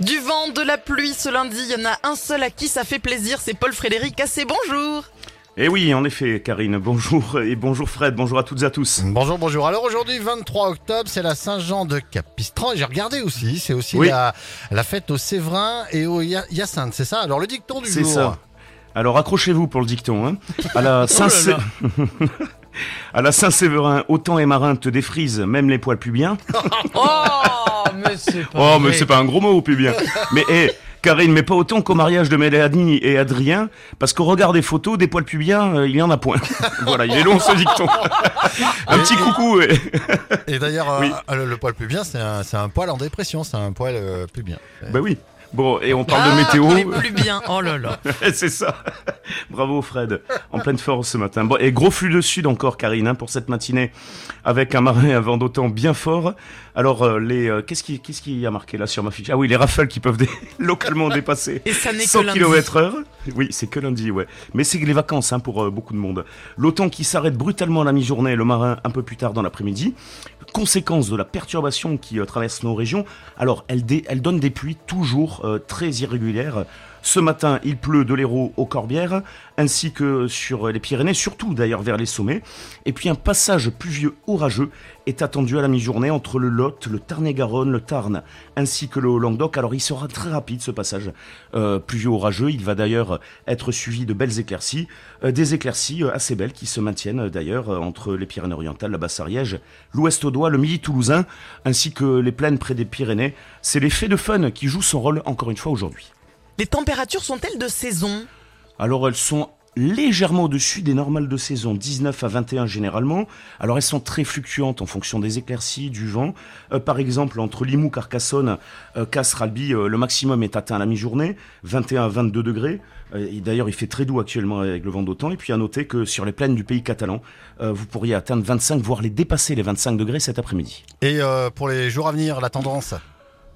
Du vent, de la pluie ce lundi, il y en a un seul à qui ça fait plaisir, c'est Paul Frédéric Assez bonjour Eh oui, en effet, Karine, bonjour et bonjour Fred, bonjour à toutes et à tous. Bonjour, bonjour. Alors aujourd'hui, 23 octobre, c'est la Saint-Jean de Capistran. Et j'ai regardé aussi, c'est aussi Oui. la, la fête au Séverin et au Hy- Hyacinthe, c'est ça? Alors le dicton du C'est jour. ça. Alors accrochez-vous pour le dicton. Hein. À la Saint à la Saint-Séverin, autant et marin te défrisent, même les poils pubiens. Oh, mais c'est pas Oh, mais c'est pas un gros mot, pubien. mais eh, Karine, mais pas autant qu'au mariage de Mélanie et Adrien, parce qu'au regard des photos, des poils pubiens, euh, il y en a point. voilà, il est long ce dicton. un petit coucou. ouais. Et d'ailleurs, Oui. euh, le, le poil pubien, c'est un, c'est un poil en dépression, c'est un poil euh, pubien. Bah oui. Bon, et on parle Ah, de météo. mais plus bien, oh là là. c'est ça. Bravo Fred, en pleine force ce matin. Bon, et gros flux de sud encore Karine hein, pour cette matinée avec un marin à vent d'autant bien fort. Alors euh, les euh, qu'est-ce qui qu'est-ce qui a marqué là sur ma fiche? Ah oui, les rafales qui peuvent dé- localement dépasser Et ça n'est que 100 lundi. km heure. Oui, c'est que lundi, ouais. Mais c'est les vacances hein, pour euh, beaucoup de monde. L'automne qui s'arrête brutalement à la mi-journée, le marin un peu plus tard dans l'après-midi. Conséquence de la perturbation qui traverse nos régions. Alors, elle, dé- elle donne des pluies toujours très irrégulières. Ce matin, il pleut de l'Hérault aux Corbières, ainsi que sur les Pyrénées, surtout d'ailleurs vers les sommets. Et puis un passage pluvieux orageux est attendu à la mi-journée entre le Lot, le Tarn-et-Garonne, le Tarn, ainsi que le Haut-Languedoc. Alors il sera très rapide ce passage euh, pluvieux orageux. Il va d'ailleurs être suivi de belles éclaircies, euh, des éclaircies euh, assez belles qui se maintiennent d'ailleurs entre les Pyrénées-Orientales, la Basse-Ariège, l'Ouest Audois, le Midi Toulousain, ainsi que les plaines près des Pyrénées. C'est l'effet de fun qui joue son rôle encore une fois aujourd'hui. Les températures sont-elles de saison? Alors elles sont légèrement au-dessus des normales de saison, 19 à 21 généralement. Alors elles sont très fluctuantes en fonction des éclaircies, du vent. Euh, par exemple, entre Limoux, Carcassonne, euh, Castres, Albi, euh, le maximum est atteint à la mi-journée, 21 à 22 degrés. Euh, et d'ailleurs, il fait très doux actuellement avec le vent d'automne. Et puis à noter que sur les plaines du pays catalan, euh, vous pourriez atteindre 25, voire les dépasser les 25 degrés cet après-midi. Et euh, pour les jours à venir, la tendance?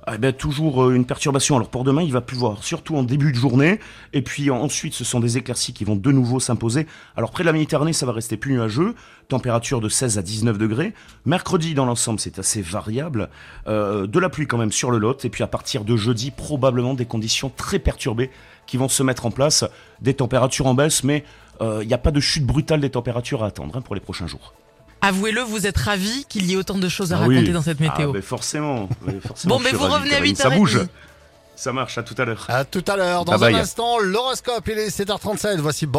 Ah ben, toujours euh, une perturbation. Alors pour demain, il va pleuvoir, surtout en début de journée. Et puis en- ensuite, ce sont des éclaircies qui vont de nouveau s'imposer. Alors près de la Méditerranée, ça va rester plus nuageux. Température de 16 à 19 degrés. Mercredi, dans l'ensemble, c'est assez variable. Euh, de la pluie quand même sur le Lot. Et puis à partir de jeudi, probablement des conditions très perturbées qui vont se mettre en place. Des températures en baisse, mais euh, il n'y a pas de chute brutale des températures à attendre hein, pour les prochains jours. Avouez-le, vous êtes ravis qu'il y ait autant de choses à Ah oui. raconter dans cette météo. Ah, ben forcément. oui, forcément, Bon, mais vous ravi, revenez à Karine. 8h30. Ça bouge. Ça marche, à tout à l'heure. À tout à l'heure. Dans Bye bye. un instant, l'horoscope, il est 7h37. Voici Boris.